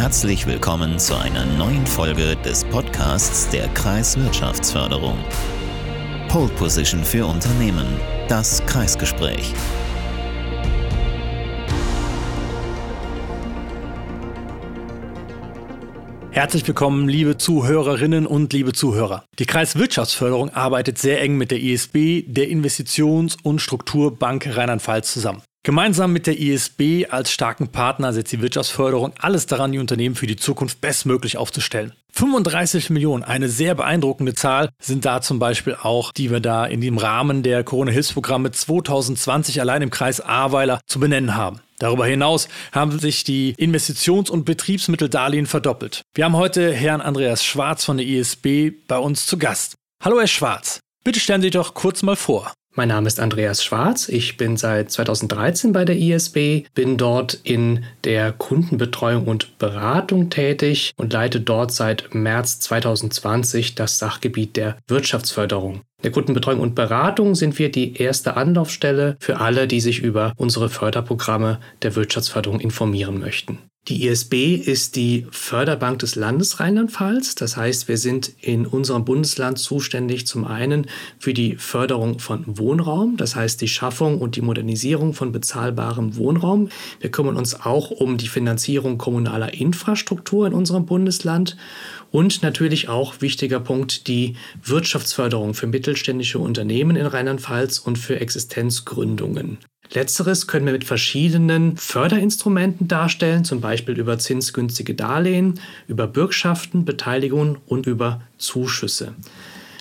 Herzlich willkommen zu einer neuen Folge des Podcasts der Kreiswirtschaftsförderung. Pole Position für Unternehmen, das Kreisgespräch. Herzlich willkommen, liebe Zuhörerinnen und liebe Zuhörer. Die Kreiswirtschaftsförderung arbeitet sehr eng mit der ISB, der Investitions- und Strukturbank Rheinland-Pfalz zusammen. Gemeinsam mit der ISB als starken Partner setzt die Wirtschaftsförderung alles daran, die Unternehmen für die Zukunft bestmöglich aufzustellen. 35 Millionen, eine sehr beeindruckende Zahl, sind da zum Beispiel auch, die wir da in dem Rahmen der Corona-Hilfsprogramme 2020 allein im Kreis Ahrweiler zu benennen haben. Darüber hinaus haben sich die Investitions- und Betriebsmitteldarlehen verdoppelt. Wir haben heute Herrn Andreas Schwarz von der ISB bei uns zu Gast. Hallo Herr Schwarz, bitte stellen Sie doch kurz mal vor. Mein Name ist Andreas Schwarz. Ich bin seit 2013 bei der ISB, bin dort in der Kundenbetreuung und Beratung tätig und leite dort seit März 2020 das Sachgebiet der Wirtschaftsförderung. In der Kundenbetreuung und Beratung sind wir die erste Anlaufstelle für alle, die sich über unsere Förderprogramme der Wirtschaftsförderung informieren möchten. Die ISB ist die Förderbank des Landes Rheinland-Pfalz. Das heißt, wir sind in unserem Bundesland zuständig zum einen für die Förderung von Wohnraum, das heißt die Schaffung und die Modernisierung von bezahlbarem Wohnraum. Wir kümmern uns auch um die Finanzierung kommunaler Infrastruktur in unserem Bundesland und natürlich auch wichtiger Punkt die Wirtschaftsförderung für mittelständische Unternehmen in Rheinland-Pfalz und für Existenzgründungen. Letzteres können wir mit verschiedenen Förderinstrumenten darstellen, zum Beispiel über zinsgünstige Darlehen, über Bürgschaften, Beteiligungen und über Zuschüsse.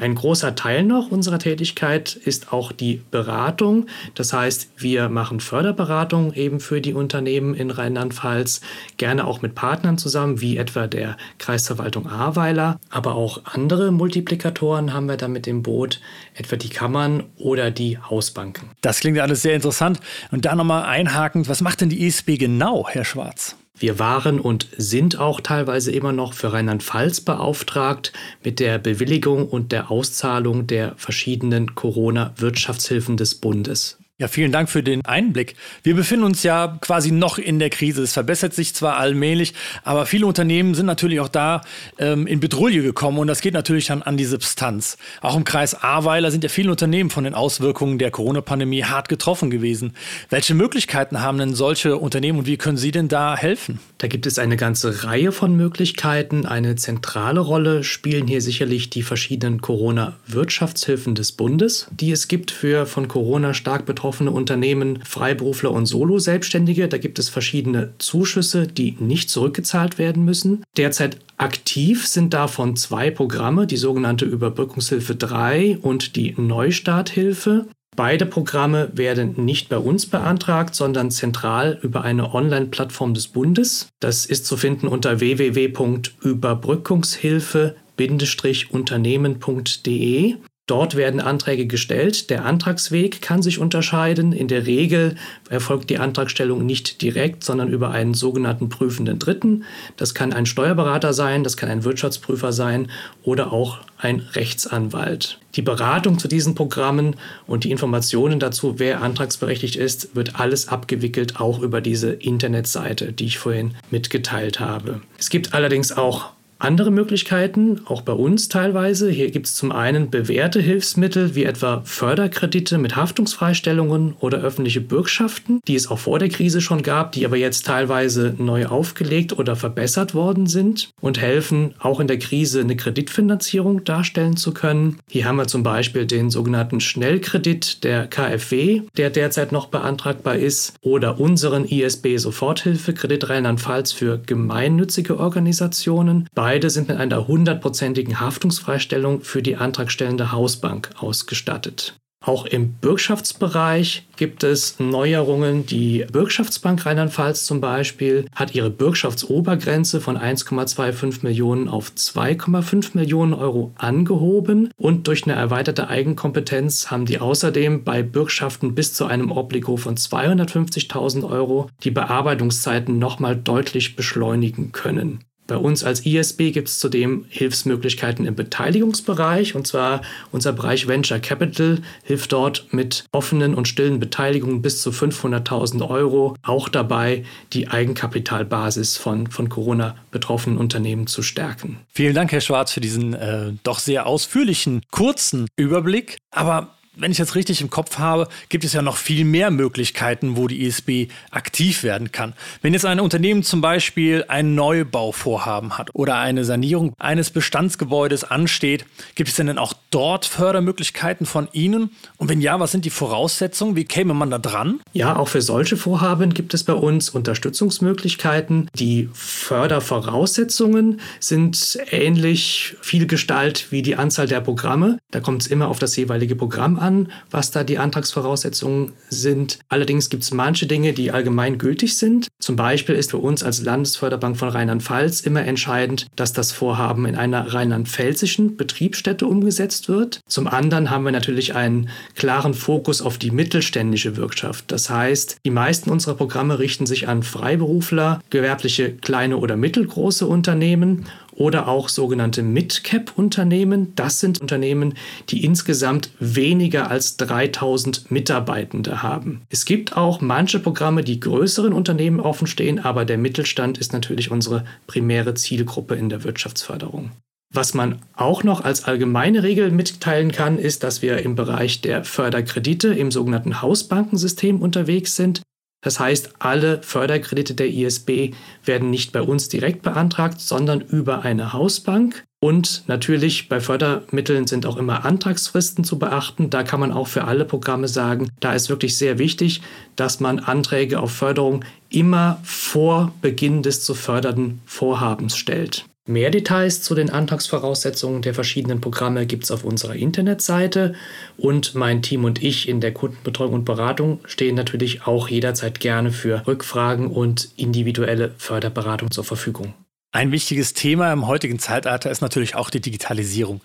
Ein großer Teil noch unserer Tätigkeit ist auch die Beratung. Das heißt, wir machen Förderberatung eben für die Unternehmen in Rheinland-Pfalz, gerne auch mit Partnern zusammen, wie etwa der Kreisverwaltung Ahrweiler. Aber auch andere Multiplikatoren haben wir da mit dem Boot, etwa die Kammern oder die Hausbanken. Das klingt alles sehr interessant. Und da nochmal einhakend, was macht denn die ISB genau, Herr Schwarz? Wir waren und sind auch teilweise immer noch für Rheinland-Pfalz beauftragt mit der Bewilligung und der Auszahlung der verschiedenen Corona-Wirtschaftshilfen des Bundes. Ja, vielen Dank für den Einblick. Wir befinden uns ja quasi noch in der Krise. Es verbessert sich zwar allmählich, aber viele Unternehmen sind natürlich auch da ähm, in Bedrulle gekommen und das geht natürlich dann an die Substanz. Auch im Kreis Ahrweiler sind ja viele Unternehmen von den Auswirkungen der Corona-Pandemie hart getroffen gewesen. Welche Möglichkeiten haben denn solche Unternehmen und wie können Sie denn da helfen? Da gibt es eine ganze Reihe von Möglichkeiten. Eine zentrale Rolle spielen hier sicherlich die verschiedenen Corona-Wirtschaftshilfen des Bundes, die es gibt für von Corona stark betroffene betroffene Unternehmen, Freiberufler und Solo-Selbstständige. Da gibt es verschiedene Zuschüsse, die nicht zurückgezahlt werden müssen. Derzeit aktiv sind davon zwei Programme, die sogenannte Überbrückungshilfe 3 und die Neustarthilfe. Beide Programme werden nicht bei uns beantragt, sondern zentral über eine Online-Plattform des Bundes. Das ist zu finden unter www.überbrückungshilfe-unternehmen.de. Dort werden Anträge gestellt. Der Antragsweg kann sich unterscheiden. In der Regel erfolgt die Antragstellung nicht direkt, sondern über einen sogenannten prüfenden Dritten. Das kann ein Steuerberater sein, das kann ein Wirtschaftsprüfer sein oder auch ein Rechtsanwalt. Die Beratung zu diesen Programmen und die Informationen dazu, wer antragsberechtigt ist, wird alles abgewickelt, auch über diese Internetseite, die ich vorhin mitgeteilt habe. Es gibt allerdings auch andere Möglichkeiten, auch bei uns teilweise. Hier gibt es zum einen bewährte Hilfsmittel wie etwa Förderkredite mit Haftungsfreistellungen oder öffentliche Bürgschaften, die es auch vor der Krise schon gab, die aber jetzt teilweise neu aufgelegt oder verbessert worden sind und helfen, auch in der Krise eine Kreditfinanzierung darstellen zu können. Hier haben wir zum Beispiel den sogenannten Schnellkredit der KfW, der derzeit noch beantragbar ist, oder unseren ISB Soforthilfekredit Rheinland-Pfalz für gemeinnützige Organisationen. Bei Beide sind mit einer hundertprozentigen Haftungsfreistellung für die antragstellende Hausbank ausgestattet. Auch im Bürgschaftsbereich gibt es Neuerungen. Die Bürgschaftsbank Rheinland-Pfalz zum Beispiel hat ihre Bürgschaftsobergrenze von 1,25 Millionen auf 2,5 Millionen Euro angehoben und durch eine erweiterte Eigenkompetenz haben die außerdem bei Bürgschaften bis zu einem Obligo von 250.000 Euro die Bearbeitungszeiten nochmal deutlich beschleunigen können. Bei uns als ISB gibt es zudem Hilfsmöglichkeiten im Beteiligungsbereich und zwar unser Bereich Venture Capital hilft dort mit offenen und stillen Beteiligungen bis zu 500.000 Euro auch dabei, die Eigenkapitalbasis von, von Corona betroffenen Unternehmen zu stärken. Vielen Dank, Herr Schwarz, für diesen äh, doch sehr ausführlichen, kurzen Überblick. Aber wenn ich das richtig im Kopf habe, gibt es ja noch viel mehr Möglichkeiten, wo die ISB aktiv werden kann. Wenn jetzt ein Unternehmen zum Beispiel ein Neubauvorhaben hat oder eine Sanierung eines Bestandsgebäudes ansteht, gibt es denn auch dort Fördermöglichkeiten von Ihnen? Und wenn ja, was sind die Voraussetzungen? Wie käme man da dran? Ja, auch für solche Vorhaben gibt es bei uns Unterstützungsmöglichkeiten. Die Fördervoraussetzungen sind ähnlich viel Gestalt wie die Anzahl der Programme. Da kommt es immer auf das jeweilige Programm an, was da die Antragsvoraussetzungen sind. Allerdings gibt es manche Dinge, die allgemein gültig sind. Zum Beispiel ist für uns als Landesförderbank von Rheinland-Pfalz immer entscheidend, dass das Vorhaben in einer rheinland-pfälzischen Betriebsstätte umgesetzt wird. Zum anderen haben wir natürlich einen klaren Fokus auf die mittelständische Wirtschaft. Das heißt, die meisten unserer Programme richten sich an Freiberufler, gewerbliche kleine oder mittelgroße Unternehmen oder auch sogenannte Mid-Cap-Unternehmen. Das sind Unternehmen, die insgesamt weniger als 3000 Mitarbeitende haben. Es gibt auch manche Programme, die größeren Unternehmen offenstehen, aber der Mittelstand ist natürlich unsere primäre Zielgruppe in der Wirtschaftsförderung. Was man auch noch als allgemeine Regel mitteilen kann, ist, dass wir im Bereich der Förderkredite im sogenannten Hausbankensystem unterwegs sind. Das heißt, alle Förderkredite der ISB werden nicht bei uns direkt beantragt, sondern über eine Hausbank. Und natürlich bei Fördermitteln sind auch immer Antragsfristen zu beachten. Da kann man auch für alle Programme sagen, da ist wirklich sehr wichtig, dass man Anträge auf Förderung immer vor Beginn des zu fördernden Vorhabens stellt. Mehr Details zu den Antragsvoraussetzungen der verschiedenen Programme gibt es auf unserer Internetseite und mein Team und ich in der Kundenbetreuung und Beratung stehen natürlich auch jederzeit gerne für Rückfragen und individuelle Förderberatung zur Verfügung. Ein wichtiges Thema im heutigen Zeitalter ist natürlich auch die Digitalisierung.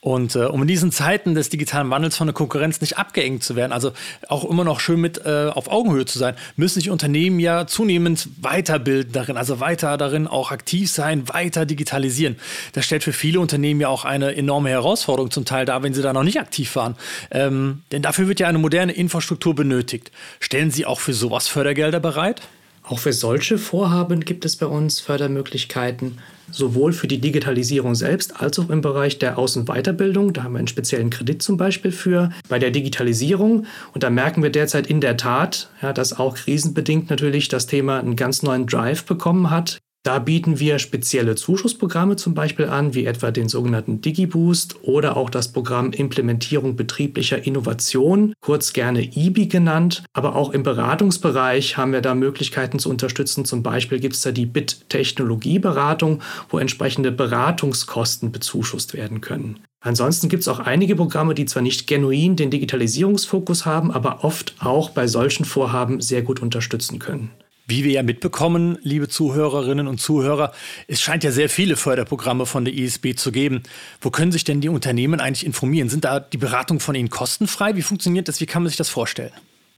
Und äh, um in diesen Zeiten des digitalen Wandels von der Konkurrenz nicht abgeengt zu werden, also auch immer noch schön mit äh, auf Augenhöhe zu sein, müssen sich Unternehmen ja zunehmend weiterbilden darin, also weiter darin auch aktiv sein, weiter digitalisieren. Das stellt für viele Unternehmen ja auch eine enorme Herausforderung zum Teil dar, wenn sie da noch nicht aktiv waren. Ähm, denn dafür wird ja eine moderne Infrastruktur benötigt. Stellen Sie auch für sowas Fördergelder bereit? Auch für solche Vorhaben gibt es bei uns Fördermöglichkeiten, sowohl für die Digitalisierung selbst als auch im Bereich der Außenweiterbildung. Da haben wir einen speziellen Kredit zum Beispiel für. Bei der Digitalisierung, und da merken wir derzeit in der Tat, ja, dass auch krisenbedingt natürlich das Thema einen ganz neuen Drive bekommen hat. Da bieten wir spezielle Zuschussprogramme zum Beispiel an, wie etwa den sogenannten DigiBoost oder auch das Programm Implementierung betrieblicher Innovation, kurz gerne IBI genannt. Aber auch im Beratungsbereich haben wir da Möglichkeiten zu unterstützen. Zum Beispiel gibt es da die BIT-Technologieberatung, wo entsprechende Beratungskosten bezuschusst werden können. Ansonsten gibt es auch einige Programme, die zwar nicht genuin den Digitalisierungsfokus haben, aber oft auch bei solchen Vorhaben sehr gut unterstützen können. Wie wir ja mitbekommen, liebe Zuhörerinnen und Zuhörer, es scheint ja sehr viele Förderprogramme von der ISB zu geben. Wo können sich denn die Unternehmen eigentlich informieren? Sind da die Beratungen von Ihnen kostenfrei? Wie funktioniert das? Wie kann man sich das vorstellen?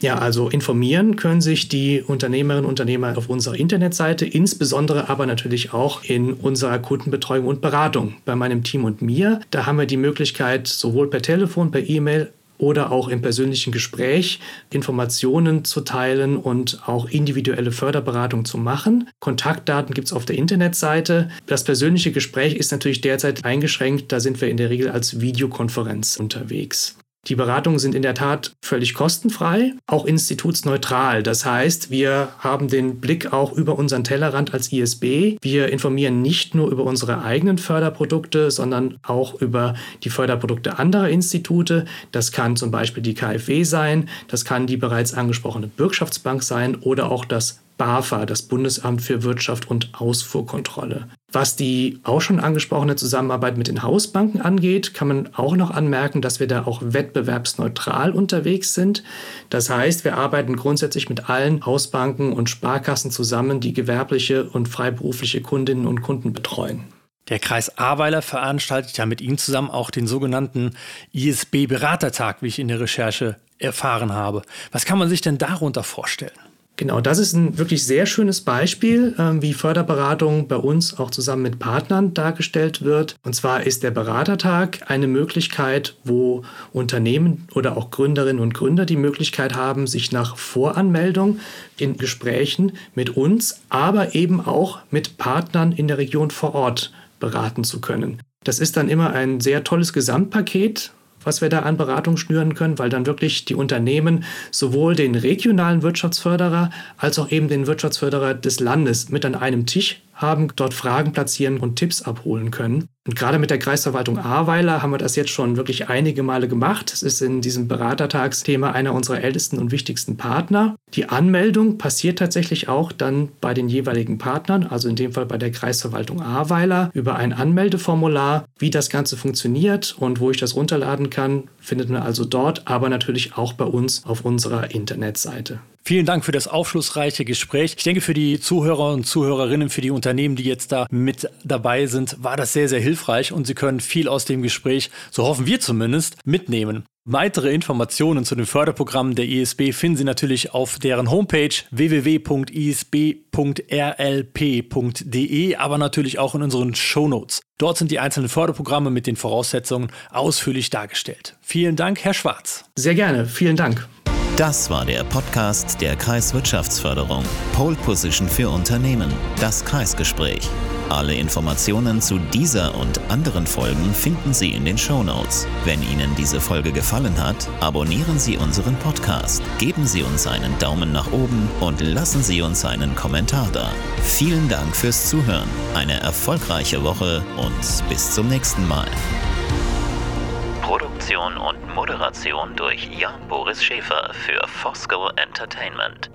Ja, also informieren können sich die Unternehmerinnen und Unternehmer auf unserer Internetseite, insbesondere aber natürlich auch in unserer Kundenbetreuung und Beratung bei meinem Team und mir. Da haben wir die Möglichkeit, sowohl per Telefon, per E-Mail oder auch im persönlichen Gespräch Informationen zu teilen und auch individuelle Förderberatung zu machen. Kontaktdaten gibt es auf der Internetseite. Das persönliche Gespräch ist natürlich derzeit eingeschränkt. Da sind wir in der Regel als Videokonferenz unterwegs. Die Beratungen sind in der Tat völlig kostenfrei, auch institutsneutral. Das heißt, wir haben den Blick auch über unseren Tellerrand als ISB. Wir informieren nicht nur über unsere eigenen Förderprodukte, sondern auch über die Förderprodukte anderer Institute. Das kann zum Beispiel die KfW sein, das kann die bereits angesprochene Bürgschaftsbank sein oder auch das BAFA, das Bundesamt für Wirtschaft und Ausfuhrkontrolle. Was die auch schon angesprochene Zusammenarbeit mit den Hausbanken angeht, kann man auch noch anmerken, dass wir da auch wettbewerbsneutral unterwegs sind. Das heißt, wir arbeiten grundsätzlich mit allen Hausbanken und Sparkassen zusammen, die gewerbliche und freiberufliche Kundinnen und Kunden betreuen. Der Kreis Ahrweiler veranstaltet ja mit Ihnen zusammen auch den sogenannten ISB-Beratertag, wie ich in der Recherche erfahren habe. Was kann man sich denn darunter vorstellen? Genau, das ist ein wirklich sehr schönes Beispiel, ähm, wie Förderberatung bei uns auch zusammen mit Partnern dargestellt wird. Und zwar ist der Beratertag eine Möglichkeit, wo Unternehmen oder auch Gründerinnen und Gründer die Möglichkeit haben, sich nach Voranmeldung in Gesprächen mit uns, aber eben auch mit Partnern in der Region vor Ort beraten zu können. Das ist dann immer ein sehr tolles Gesamtpaket, was wir da an Beratung schnüren können, weil dann wirklich die Unternehmen sowohl den regionalen Wirtschaftsförderer als auch eben den Wirtschaftsförderer des Landes mit an einem Tisch haben, dort Fragen platzieren und Tipps abholen können. Und gerade mit der Kreisverwaltung Ahrweiler haben wir das jetzt schon wirklich einige Male gemacht. Es ist in diesem Beratertagsthema einer unserer ältesten und wichtigsten Partner. Die Anmeldung passiert tatsächlich auch dann bei den jeweiligen Partnern, also in dem Fall bei der Kreisverwaltung Ahrweiler, über ein Anmeldeformular. Wie das Ganze funktioniert und wo ich das runterladen kann, findet man also dort, aber natürlich auch bei uns auf unserer Internetseite. Vielen Dank für das aufschlussreiche Gespräch. Ich denke, für die Zuhörer und Zuhörerinnen, für die Unternehmen, die jetzt da mit dabei sind, war das sehr, sehr hilfreich und Sie können viel aus dem Gespräch, so hoffen wir zumindest, mitnehmen. Weitere Informationen zu den Förderprogrammen der ISB finden Sie natürlich auf deren Homepage www.isb.rlp.de, aber natürlich auch in unseren Shownotes. Dort sind die einzelnen Förderprogramme mit den Voraussetzungen ausführlich dargestellt. Vielen Dank, Herr Schwarz. Sehr gerne, vielen Dank. Das war der Podcast der Kreiswirtschaftsförderung. Pole Position für Unternehmen. Das Kreisgespräch. Alle Informationen zu dieser und anderen Folgen finden Sie in den Show Notes. Wenn Ihnen diese Folge gefallen hat, abonnieren Sie unseren Podcast, geben Sie uns einen Daumen nach oben und lassen Sie uns einen Kommentar da. Vielen Dank fürs Zuhören, eine erfolgreiche Woche und bis zum nächsten Mal. Produktion und Moderation durch Jan Boris Schäfer für Fosco Entertainment.